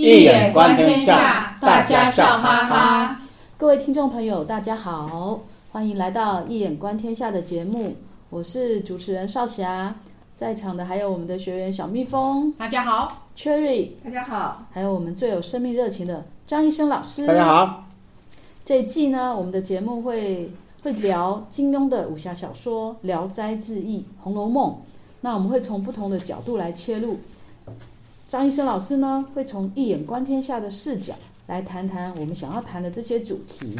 易眼观天下，大家笑哈哈。各位听众朋友，大家好，欢迎来到《一眼观天下》的节目，我是主持人少霞，在场的还有我们的学员小蜜蜂，大家好；Cherry，大家好；还有我们最有生命热情的张医生老师，大家好。这一季呢，我们的节目会会聊金庸的武侠小说《聊斋志异》《红楼梦》，那我们会从不同的角度来切入。张医生老师呢，会从一眼观天下的视角来谈谈我们想要谈的这些主题。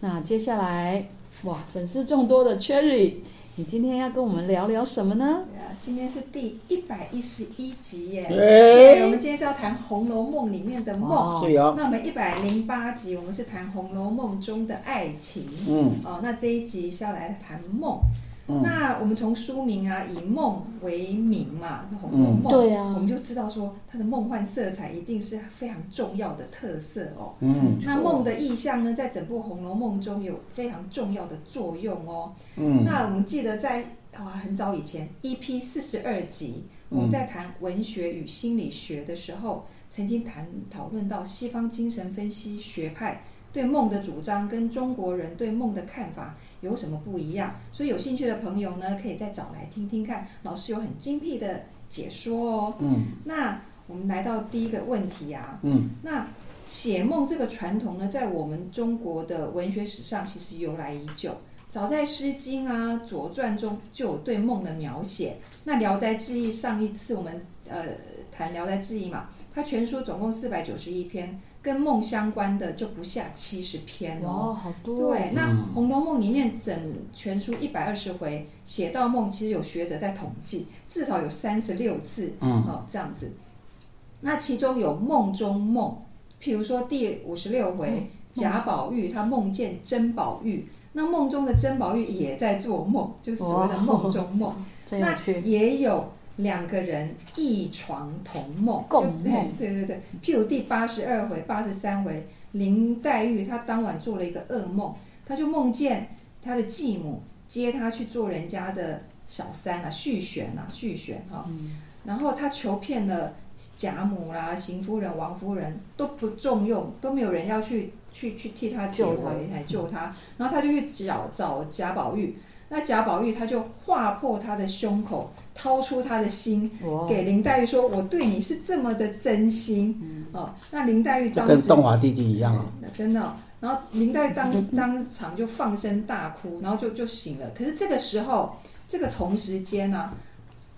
那接下来，哇，粉丝众多的 Cherry，你今天要跟我们聊聊什么呢？今天是第一百一十一集耶。我们今天是要谈《红楼梦》里面的梦。哦，是哦。那我们一百零八集，我们是谈《红楼梦》中的爱情。嗯。哦，那这一集是要来谈梦。嗯、那我们从书名啊，以梦为名嘛，《红楼梦》，嗯，对啊，我们就知道说它的梦幻色彩一定是非常重要的特色哦。嗯，那梦的意象呢，在整部《红楼梦》中有非常重要的作用哦。嗯，那我们记得在哇很早以前，EP 四十二集，我们在谈文学与心理学的时候，曾经谈讨论到西方精神分析学派对梦的主张跟中国人对梦的看法。有什么不一样？所以有兴趣的朋友呢，可以再找来听听看，老师有很精辟的解说哦。嗯，那我们来到第一个问题啊。嗯，那写梦这个传统呢，在我们中国的文学史上其实由来已久，早在《诗经》啊、《左传》中就有对梦的描写。那《聊斋志异》上一次我们呃谈《聊斋志异》嘛，它全书总共四百九十一篇。跟梦相关的就不下七十篇哦，好多。对，那《红楼梦》里面整全书一百二十回写到梦，其实有学者在统计，至少有三十六次。嗯，哦，这样子。那其中有梦中梦，譬如说第五十六回，贾宝玉他梦见甄宝玉，那梦中的甄宝玉也在做梦，就是所谓的梦中梦。那也有。两个人一床同梦，共梦。对对对，譬如第八十二回、八十三回，林黛玉她当晚做了一个噩梦，她就梦见她的继母接她去做人家的小三啊，续弦啊，续弦哈。然后她求骗了贾母啦、邢夫人、王夫人都不重用，都没有人要去去去替她解围来救她。然后她就去找找贾宝玉，那贾宝玉他就划破他的胸口。掏出他的心给林黛玉说：“我对你是这么的真心。”哦，那林黛玉当时跟东华弟弟一样啊，真的、哦。然后林黛玉当当场就放声大哭，然后就就醒了。可是这个时候，这个同时间呢、啊，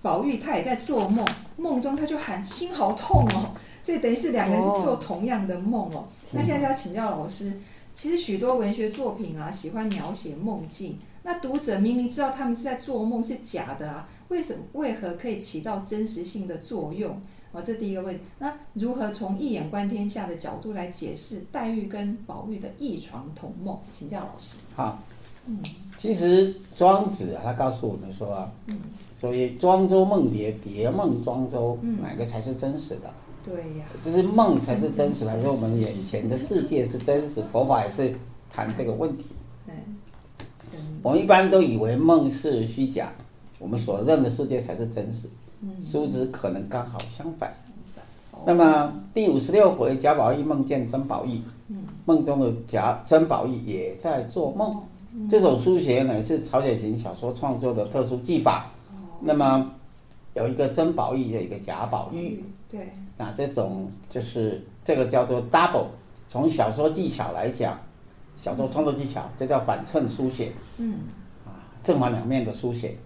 宝玉他也在做梦，梦中他就喊心好痛哦，所以等于是两个人是做同样的梦哦。那现在就要请教老师，其实许多文学作品啊，喜欢描写梦境，那读者明明知道他们是在做梦是假的啊。为什么？为何可以起到真实性的作用？哦，这第一个问题。那如何从一眼观天下的角度来解释黛玉跟宝玉的异床同梦？请教老师。好，嗯，其实庄子啊，他告诉我们说啊，嗯，所以庄周梦蝶，蝶梦庄周，哪个才是真实的？对呀，就是梦才是真实，还是我们眼前的世界是真实？佛法也是谈这个问题。嗯，我们一般都以为梦是虚假。我们所认的世界才是真实，殊知可能刚好相反。那么第五十六回，贾宝玉梦见甄宝玉，梦中的贾甄宝玉也在做梦。这种书写呢是曹雪芹小说创作的特殊技法。那么有一个甄宝玉，有一个贾宝玉。对。那这种就是这个叫做 double。从小说技巧来讲，小说创作技巧，这叫反衬书写。嗯。正反两面的书写，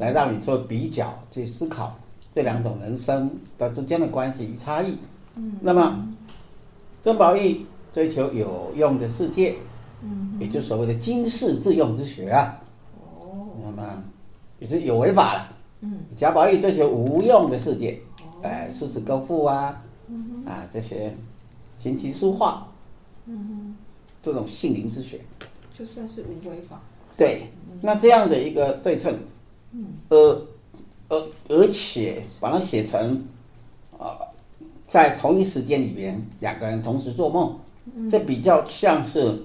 来让你做比较，去思考这两种人生的之间的关系与差异。那么，曾宝玉追求有用的世界，也就是所谓的经世致用之学啊。那么也是有为法了。贾宝玉追求无用的世界，哎，诗词歌赋啊，啊这些琴棋书画，这种性灵之学，就算是无为法。对。那这样的一个对称，呃，而而且把它写成，啊，在同一时间里边两个人同时做梦，这比较像是，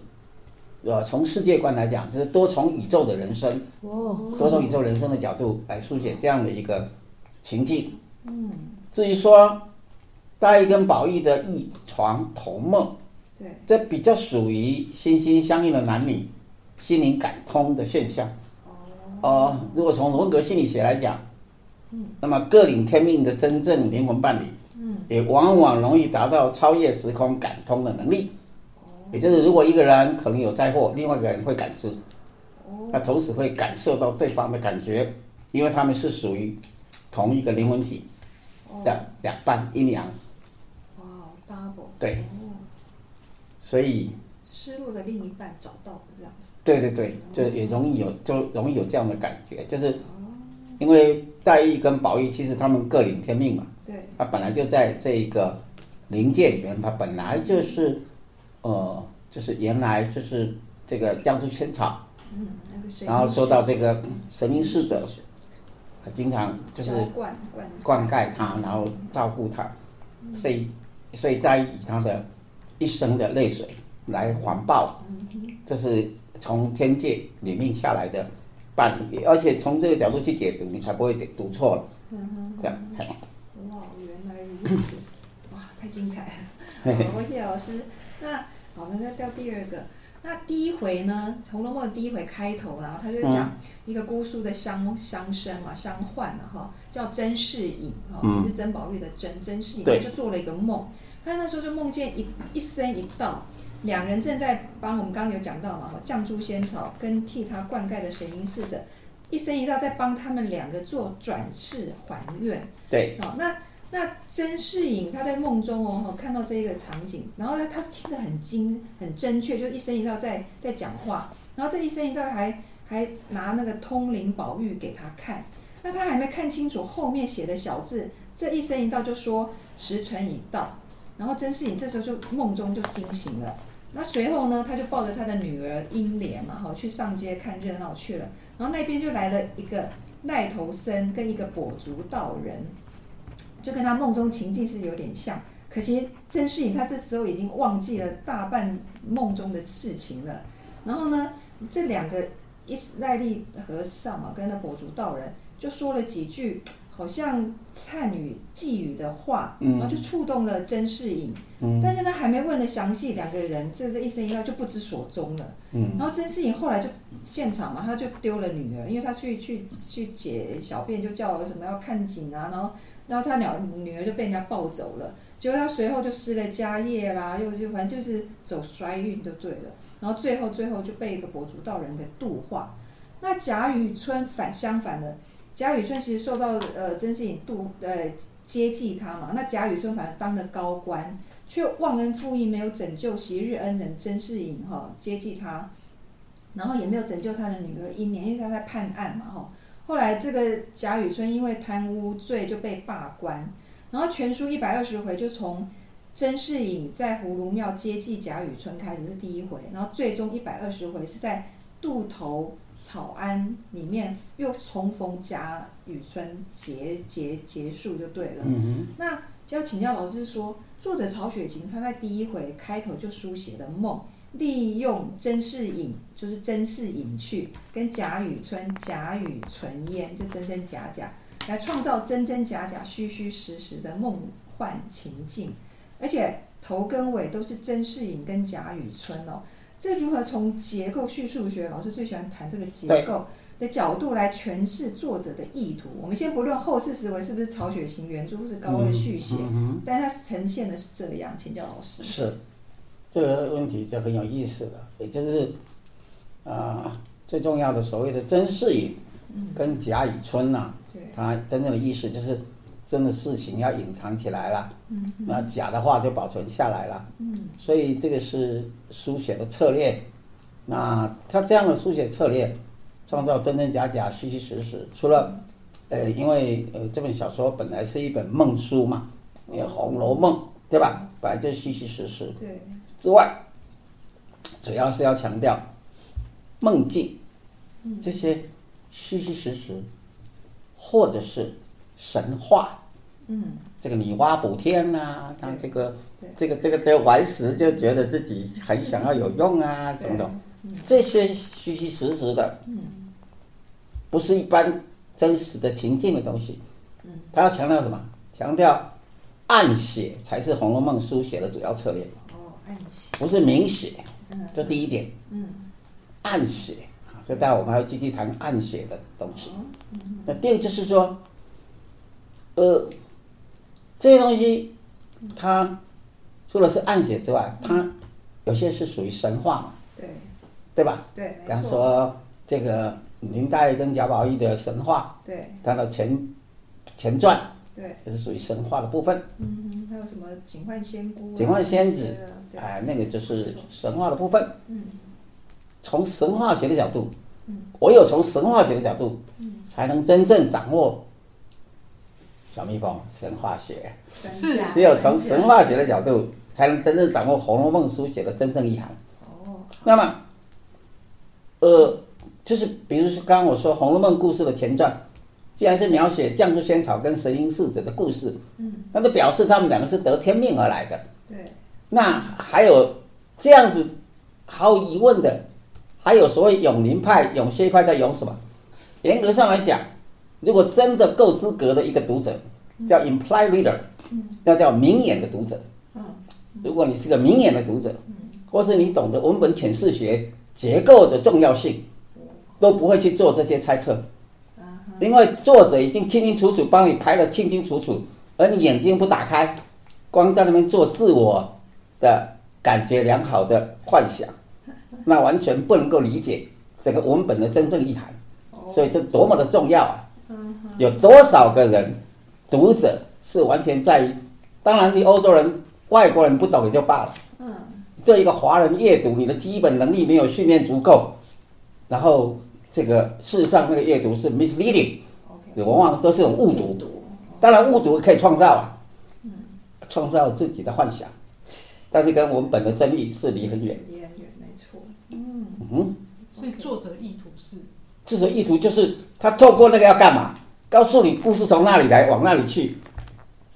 呃，从世界观来讲，就是多重宇宙的人生，多重宇宙人生的角度来书写这样的一个情境。至于说，大义跟宝玉的异床同梦，对，这比较属于心心相印的男女心灵感通的现象。哦，如果从荣格心理学来讲，那么各领天命的真正灵魂伴侣，也往往容易达到超越时空感通的能力。也就是，如果一个人可能有灾祸，另外一个人会感知，那同时会感受到对方的感觉，因为他们是属于同一个灵魂体的两半阴阳。哇，double。对。所以。失落的另一半找到的这样子。对对对，就也容易有，就容易有这样的感觉，就是，因为黛玉跟宝玉其实他们各领天命嘛。对。他本来就在这一个灵界里面，他本来就是，呃，就是原来就是这个江苏仙草。嗯，那个神。然后受到这个神瑛侍者，他经常就是灌灌溉他，然后照顾他，所以所以黛玉以他的一生的泪水。来环抱，这是从天界里面下来的伴侣，而且从这个角度去解读，你才不会读错了。这样，嘿。哇，原来如此！哇，太精彩了！好，谢谢老师。那好，那再调第二个。那第一回呢，《红楼梦》的第一回开头，然后他就讲一个姑苏的乡乡绅嘛，乡宦啊，哈，叫甄士隐，哈，也是甄宝玉的甄，甄士隐，他就做了一个梦。他那时候就梦见一一生一道。两人正在帮我们刚刚有讲到嘛，绛珠仙草跟替他灌溉的神瑛侍者，一生一道在帮他们两个做转世还愿。对。好，那那甄士隐他在梦中哦，看到这一个场景，然后呢他听得很精很真确，就一生一道在在讲话，然后这一生一道还还拿那个通灵宝玉给他看，那他还没看清楚后面写的小字，这一生一道就说时辰已到，然后甄士隐这时候就梦中就惊醒了。那随后呢，他就抱着他的女儿英莲嘛，哈，去上街看热闹去了。然后那边就来了一个赖头僧跟一个跛足道人，就跟他梦中情境是有点像。可惜甄士隐他这时候已经忘记了大半梦中的事情了。然后呢，这两个一癞痢和尚嘛，跟那跛足道人就说了几句。好像灿语寄语的话，然后就触动了甄士隐，嗯、但是呢，还没问了详细，两个人这这一生一道就不知所踪了。嗯、然后甄士隐后来就现场嘛，他就丢了女儿，因为他去去去解小便，就叫我什么要看景啊，然后然后他鸟女儿就被人家抱走了，结果他随后就失了家业啦，又又反正就是走衰运就对了，然后最后最后就被一个跛足道人给度化。那贾雨村反相反的。贾雨村其实受到呃甄士隐度呃接济他嘛，那贾雨村反而当了高官，却忘恩负义，没有拯救昔日恩人甄士隐哈接济他，然后也没有拯救他的女儿英莲，因为他在判案嘛哈。后来这个贾雨村因为贪污罪就被罢官，然后全书一百二十回就从甄士隐在葫芦庙接济贾雨村开始是第一回，然后最终一百二十回是在渡头。草庵里面又重逢贾雨村结结结束就对了。嗯、那就要请教老师说，作者曹雪芹他在第一回开头就书写了梦，利用甄士隐就是甄士隐去跟贾雨村假语存烟，就真真假假，来创造真真假假、虚虚实实的梦幻情境，而且头跟尾都是甄士隐跟贾雨村哦。这如何从结构叙述学老师最喜欢谈这个结构的角度来诠释作者的意图？我们先不论后世思维是不是曹雪芹原著或是高鹗续写，嗯嗯、但它呈现的是这样，请教老师。是这个问题就很有意思了，也就是啊、呃，最重要的所谓的甄士隐跟贾雨村呐、啊，它、嗯、真正的意思就是。真的事情要隐藏起来了，那假的话就保存下来了。所以这个是书写的策略。那他这样的书写策略，创造真真假假、虚虚实实。除了，呃，因为呃这本小说本来是一本梦书嘛，《红楼梦》对吧？本来就是虚虚实实。对。之外，主要是要强调梦境这些虚虚实实，或者是神话。嗯，这个女娲补天呐、啊，当这个这个这个这个顽石就觉得自己很想要有用啊，等等，这些虚虚实实的，不是一般真实的情境的东西。他要强调什么？强调暗写才是《红楼梦》书写的主要策略。哦，暗写。不是明写，嗯。这第一点。嗯。暗写啊，所以待会我们还要继续谈暗写的东西。那第二就是说，呃，这些东西，它除了是暗写之外，它有些是属于神话嘛。对。对吧？对。比方说这个林黛跟贾宝玉的神话。对。它的前前传。对。也是属于神话的部分。嗯，还有什么警幻仙姑？警幻仙子，哎，那个就是神话的部分。嗯。从神话学的角度，嗯唯有从神话学的角度，嗯才能真正掌握小蜜蜂神话学。是，只有从神话学的角度，才能真正掌握《红楼梦》书写的真正意涵。哦。那么，呃，就是比如说刚刚我说《红楼梦》故事的前传，既然是描写绛珠仙草跟神瑛侍者的故事，嗯，那就表示他们两个是得天命而来的。对。那还有这样子毫无疑问的。还有所谓永宁派、永薛派在永什么？严格上来讲，如果真的够资格的一个读者，叫 implied reader，要叫明眼的读者。如果你是个明眼的读者，或是你懂得文本诠释学结构的重要性，都不会去做这些猜测，因为作者已经清清楚楚帮你排得清清楚楚，而你眼睛不打开，光在那边做自我的感觉良好的幻想。那完全不能够理解这个文本的真正意涵，所以这多么的重要啊！有多少个人读者是完全在于，当然你欧洲人、外国人不懂也就罢了。嗯。对一个华人阅读，你的基本能力没有训练足够，然后这个事实上那个阅读是 misleading，往往都是种误读。当然误读可以创造啊，创造自己的幻想，但是跟文本的真意是离很远。嗯，所以作者意图是，作者意图就是他透过那个要干嘛？告诉你故事从那里来，往那里去。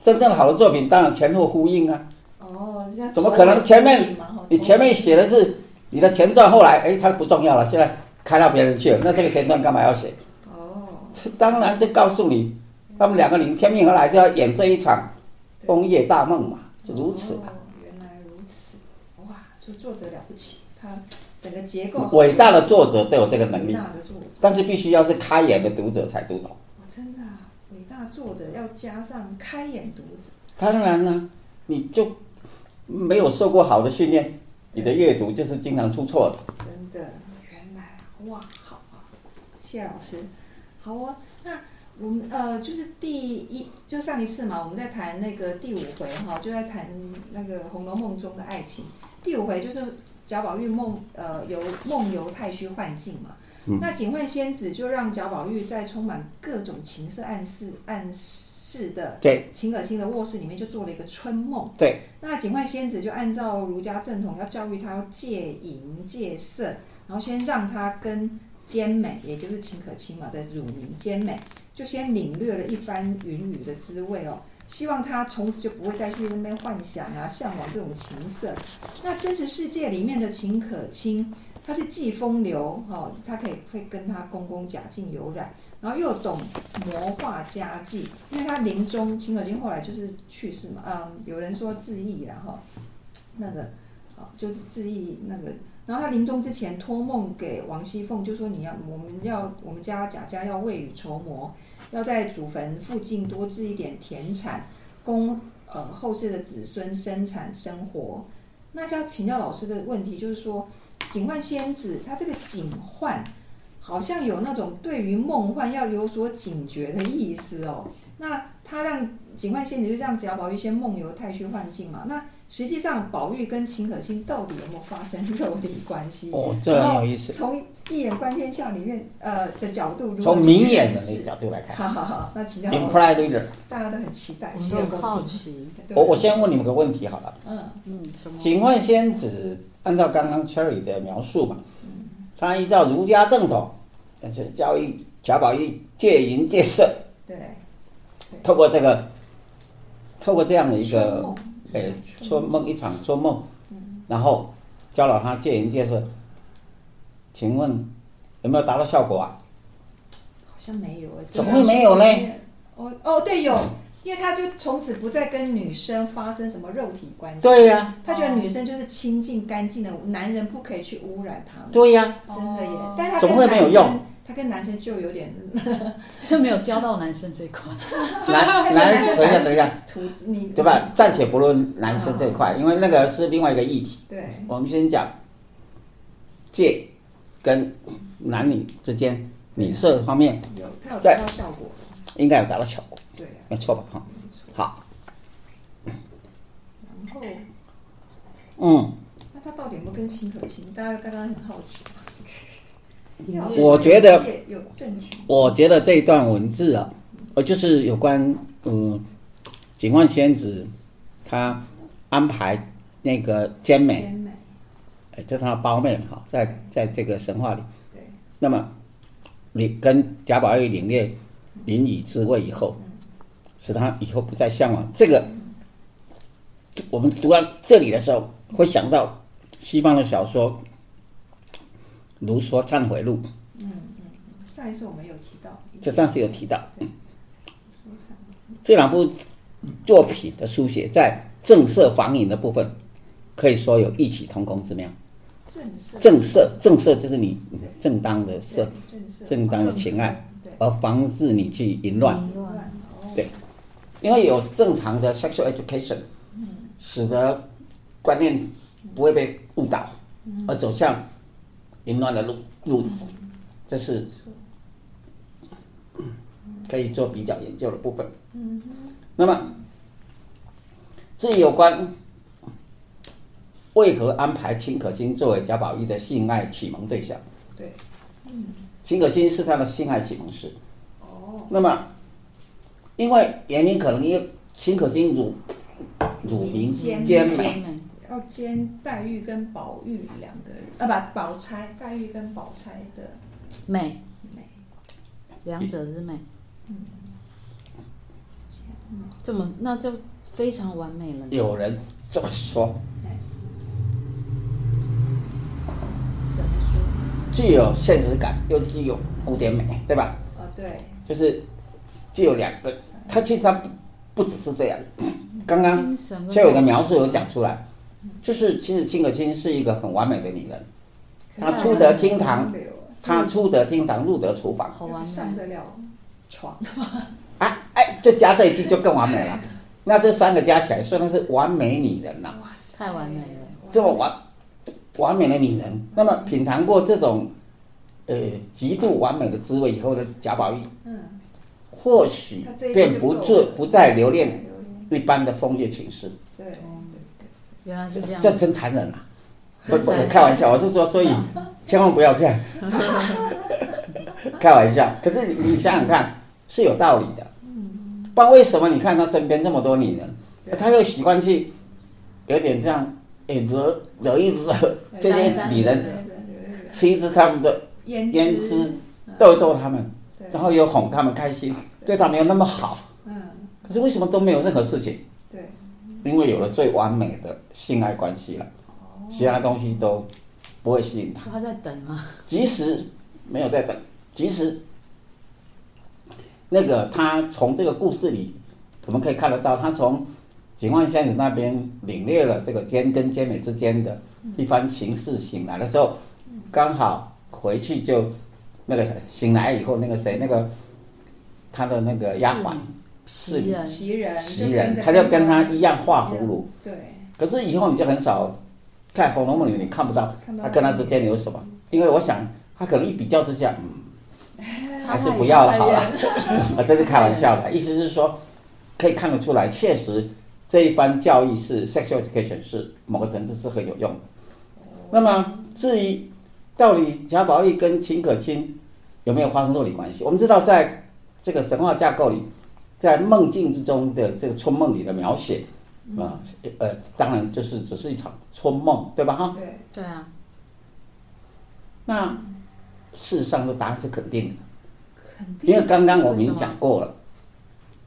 真正好的作品当然前后呼应啊。哦，怎么可能前面你前面写的是你的前传，后来哎它不重要了，现在开到别人去了，那这个前传干嘛要写？哦，这当然就告诉你，他们两个人天命而来就要演这一场枫叶大梦嘛，是如此哦，原来如此，哇，这作者了不起，他。整个结构，伟大的作者都有这个能力，但是必须要是开眼的读者才读懂。真的啊，伟大作者要加上开眼读者。当然了，你就没有受过好的训练，你的阅读就是经常出错的。真的，原来哇，好啊，谢老师，好啊。那我们呃，就是第一，就上一次嘛，我们在谈那个第五回哈，就在谈那个《红楼梦》中的爱情。第五回就是。贾宝玉梦呃游梦游太虚幻境嘛，嗯、那警幻仙子就让贾宝玉在充满各种情色暗示暗示的对秦可卿的卧室里面就做了一个春梦。对，那警幻仙子就按照儒家正统要教育他要戒淫戒色，然后先让他跟兼美，也就是秦可卿嘛的乳名兼美，就先领略了一番云雨的滋味哦。希望他从此就不会再去那边幻想啊、向往这种情色。那真实世界里面的秦可卿，他是既风流哈，他可以会跟他公公贾静有染，然后又懂魔化家计，因为他临终，秦可卿后来就是去世嘛，嗯，有人说自缢，然后那个啊就是自缢那个，然后他临终之前托梦给王熙凤，就说你要我们要我们家贾家要未雨绸缪。要在祖坟附近多置一点田产，供呃后世的子孙生产生活。那就要请教老师的问题，就是说，警幻仙子她这个警幻，好像有那种对于梦幻要有所警觉的意思哦。那他让警幻仙子就让贾宝玉先梦游太虚幻境嘛？那实际上，宝玉跟秦可卿到底有没有发生肉体关系？哦，这很有意思。从一眼观天下里面，呃的角度，从明眼的那个角度来看。好好好，那请教。Implied reader。大家都很期待，我很好奇。我我先问你们个问题好了。嗯嗯，什么？警幻仙子按照刚刚 Cherry 的描述嘛，他依照儒家正统，但是教育贾宝玉戒淫戒色。对。透过这个，透过这样的一个。哎，做梦一场做梦，然后教了他戒淫戒色，请问有没有达到效果啊？好像没有哎。怎么会没有呢？哦哦，对，有因为他就从此不再跟女生发生什么肉体关系。对呀、啊，他觉得女生就是清净干净的，男人不可以去污染她们。对呀、真的耶哦！但是他总跟男生会没有用，他跟男生就有点 是没有教到男生这一块。男男，等一下等一下，图你对吧？暂且不论男生这一块，因为那个是另外一个议题。对，我们先讲戒跟男女之间女色方面有他有达到效果，应该有达到效果，对啊，没错吧？哈，好，然后嗯，那他到底有没有跟秦可卿？大家刚刚很好奇。我觉得有证据。我觉得这一段文字啊，呃，就是有关嗯，警幻仙子他安排那个兼美，兼美，呃，这是她的胞妹哈，在在这个神话里。对。那么，你跟贾宝玉领略云雨之味以后，使他以后不再向往这个。我们读到这里的时候，会想到西方的小说，如说《忏悔录嗯》，上一次我们有提到，这上次有提到。这两部作品的书写，在正色防淫的部分，可以说有异曲同工之妙。正色，正色，正色就是你正当的色，正色，正当的情爱，而防止你去淫乱。因为有正常的 sexual education，使得观念不会被误导，而走向淫乱的路路子，这是可以做比较研究的部分。那么至于有关为何安排秦可卿作为贾宝玉的性爱启蒙对象，对，秦可卿是他的性爱启蒙师。哦，那么，因为原因可能因为秦可卿乳乳名兼美，要兼黛玉跟宝玉两个人，啊不，宝钗，黛玉跟宝钗的美，美，两者之美，嗯这么那就非常完美了。有人这么说，怎么说？具有现实感，又具有古典美，对吧？哦，对，就是具有两个，它其实它不不只是这样。刚刚就有的描述有讲出来，就是其实秦可卿是一个很完美的女人，她出得厅堂，她出得厅堂，入得厨房，好完美，上得了床，啊，哎，就加这一句就更完美了。那这三个加起来，算她是完美女人了。哇塞，太完美了。这么完完美的女人，那么品尝过这种呃极度完美的滋味以后的贾宝玉，嗯，或许便不做不再留不恋再留恋一般的风月情事，对，原来是这样。这真残忍啊！不不开玩笑，我是说，所以 千万不要这样，开玩笑。可是你你想想看，是有道理的。不然为什么你看他身边这么多女人，他又喜欢去有点这样，哎惹惹一惹这些女人，吃一吃他们的胭胭脂，逗一逗他们，然后又哄他们开心，对他没有那么好。嗯，可是为什么都没有任何事情？对，因为有了最完美的性爱关系了，其他东西都不会吸引他。他在等吗？即使没有在等，即使那个他从这个故事里，我们可以看得到，他从警幻仙子那边领略了这个奸跟奸美之间的一番情事，醒来的时候，刚好回去就那个醒来以后，那个谁，那个他的那个丫鬟袭人，袭人，袭人，他就跟他一样画葫芦。对，可是以后你就很少在《红楼梦》里，面看不到他跟他之间有什么，因为我想他可能一比较之下，嗯，还是不要了好了。远 啊，这是开玩笑的，意思是说，可以看得出来，确实这一番教育是 sexual education 是某个层次是很有用的。那么至于到底贾宝玉跟秦可卿有没有发生肉体关系？我们知道，在这个神话架构里，在梦境之中的这个春梦里的描写，啊，呃，当然就是只是一场春梦，对吧？哈，对，对啊，那事实上的答案是肯定的。肯定因为刚刚我们已经讲过了，《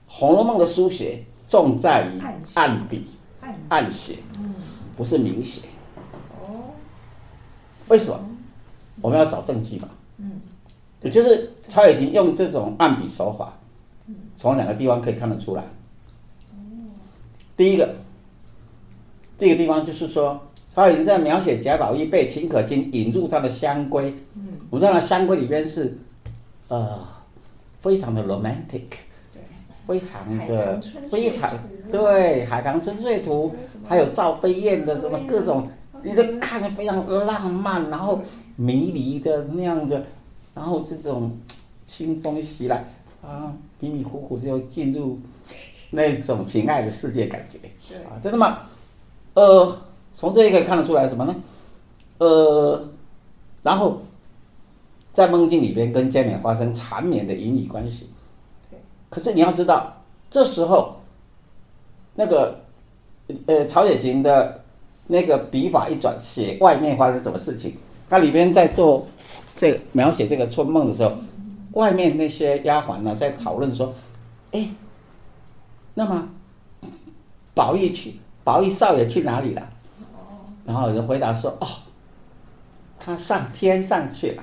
红楼梦》的书写重在于暗笔、暗暗写，不是明写。哦，为什么？我们要找证据嘛。也就是曹雪芹用这种按笔手法，从两个地方可以看得出来。第一个，第一个地方就是说，曹雪芹在描写贾宝玉被秦可卿引入他的香闺。嗯，我知道香闺里边是，呃，非常的 romantic，对，非常的非常对海棠春睡图，还有赵飞燕的什么各种，你都看着非常浪漫，然后迷离的那样子，然后这种清风袭来啊，迷迷糊糊就进入。那种情爱的世界感觉，啊，真的吗？呃，从这一个看得出来什么呢？呃，然后在梦境里边跟监冕发生缠绵的淫女关系。可是你要知道，这时候那个呃曹雪芹的那个笔法一转，写外面发生什么事情？他里边在做这个描写这个春梦的时候，外面那些丫鬟呢在讨论说，哎。那么，宝玉去，宝玉少爷去哪里了？然后有人回答说：“哦，他上天上去了，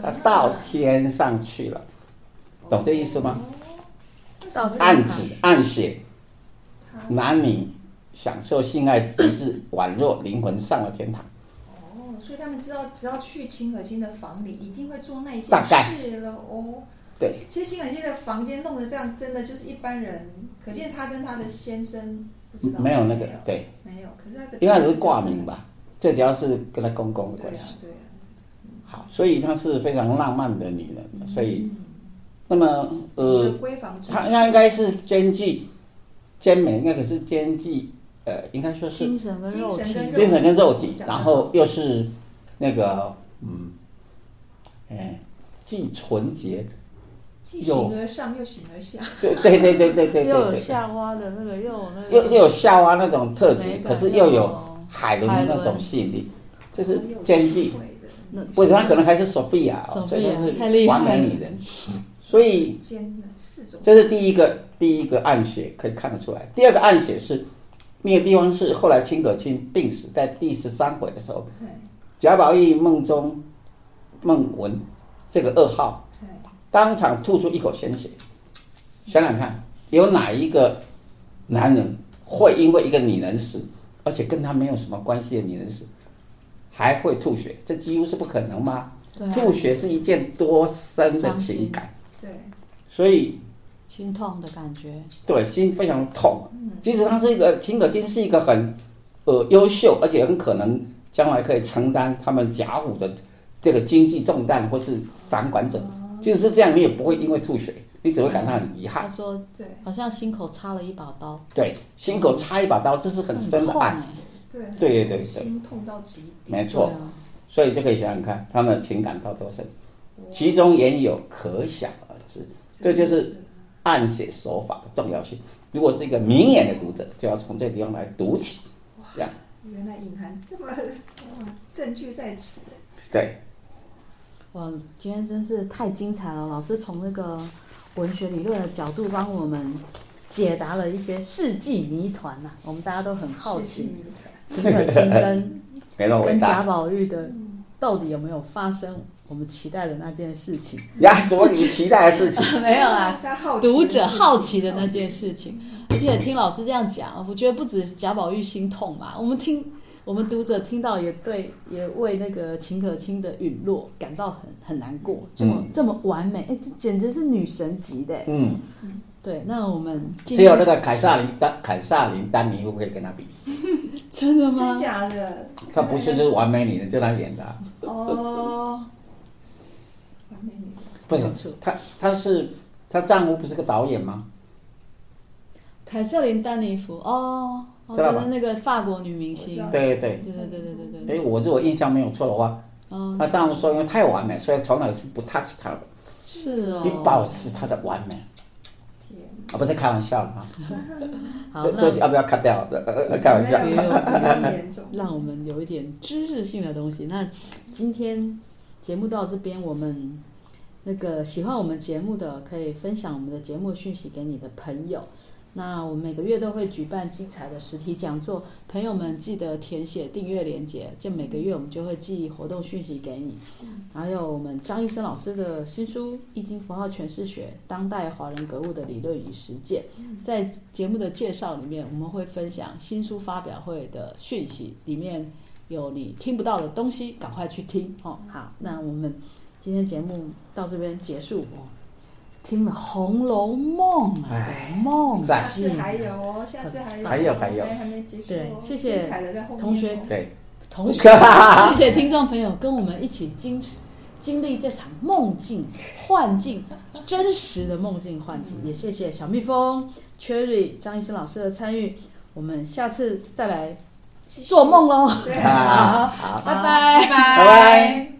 他到天上去了，懂这意思吗？”暗指暗写，男女享受性爱极致，宛若灵魂上了天堂。哦，所以他们知道，只要去秦可卿的房里，一定会做那一件事了。哦。对，其实秦可卿的房间弄得这样，真的就是一般人，可见他跟他的先生不知道没有那个对，没有。可是他的应该是挂名吧，这主要是跟他公公的关系。对啊，对啊。好，所以她是非常浪漫的女人，所以，那么呃，闺房她她应该是兼具兼美，应该可是兼具呃，应该说是精神跟肉体，精神跟肉体，然后又是那个嗯，哎，既纯洁。既形而上又形而下，对对对对对对，又有夏娃的那个，又有那个，又又有夏娃那种特质，可是又有海伦的那种吸引力，这是兼具。为什么可能还是索菲亚？所以是完美女人。所以这是第一个第一个暗血可以看得出来。第二个暗血是那个地方是后来秦可卿病死在第十三回的时候，贾宝玉梦中梦闻这个噩耗。当场吐出一口鲜血，想想看，有哪一个男人会因为一个女人死，而且跟他没有什么关系的女人死，还会吐血？这几乎是不可能吗？吐血是一件多深的情感，对，所以心痛的感觉，对，心非常痛。即使他是一个秦可卿，是一个很呃优秀，而且很可能将来可以承担他们贾府的这个经济重担，或是掌管者。即使是这样，你也不会因为吐血，你只会感到很遗憾。他说：“对，好像心口插了一把刀。”对，心口插一把刀，这是很深的爱。对对对对，心痛到极点。没错，所以就可以想想看，他们的情感到多深，其中缘由可想而知。这就是暗写手法的重要性。如果是一个明眼的读者，就要从这个地方来读起。这样，原来隐含这么哇，证据在此。对。哇，今天真是太精彩了！老师从那个文学理论的角度帮我们解答了一些世纪谜团呐，我们大家都很好奇，秦可卿跟 跟贾宝玉的到底有没有发生我们期待的那件事情？呀，什么你期待的事情？没有啦，读者好奇的那件事情。而且听老师这样讲，我觉得不止贾宝玉心痛嘛，我们听。我们读者听到也对，也为那个秦可卿的陨落感到很很难过，这么、嗯、这么完美，哎，这简直是女神级的。嗯，对，那我们只有那个凯撒琳丹凯撒琳丹妮夫可以跟他比，真的吗？真假的？他不是就是完美女人，就他演的、啊。哦，不是，他他是他丈夫不是个导演吗？凯瑟琳丹妮夫哦。哦、就是那个法国女明星，对对对对对对对对。哎，我如果印象没有错的话，嗯，她丈夫说因为太完美，所以从来是不 touch 她的。是哦。你保持她的完美。天。啊，不是开玩笑的哈。好，这这要不要 cut 掉？开玩笑。让我们有一点知识性的东西。那今天节目到这边，我们那个喜欢我们节目的，可以分享我们的节目讯息给你的朋友。那我们每个月都会举办精彩的实体讲座，朋友们记得填写订阅链接，就每个月我们就会寄活动讯息给你。还有我们张医生老师的新书《易经符号诠释学：当代华人格物的理论与实践》。在节目的介绍里面，我们会分享新书发表会的讯息，里面有你听不到的东西，赶快去听哦。好，那我们今天节目到这边结束。听了《红楼梦》啊，梦下次还有哦，下次还有，还有还有，还没结束。对，谢谢。同学，对，同学，谢谢听众朋友跟我们一起经经历这场梦境幻境，真实的梦境幻境。也谢谢小蜜蜂 Cherry 张医生老师的参与，我们下次再来做梦喽。好，好，拜拜，拜拜。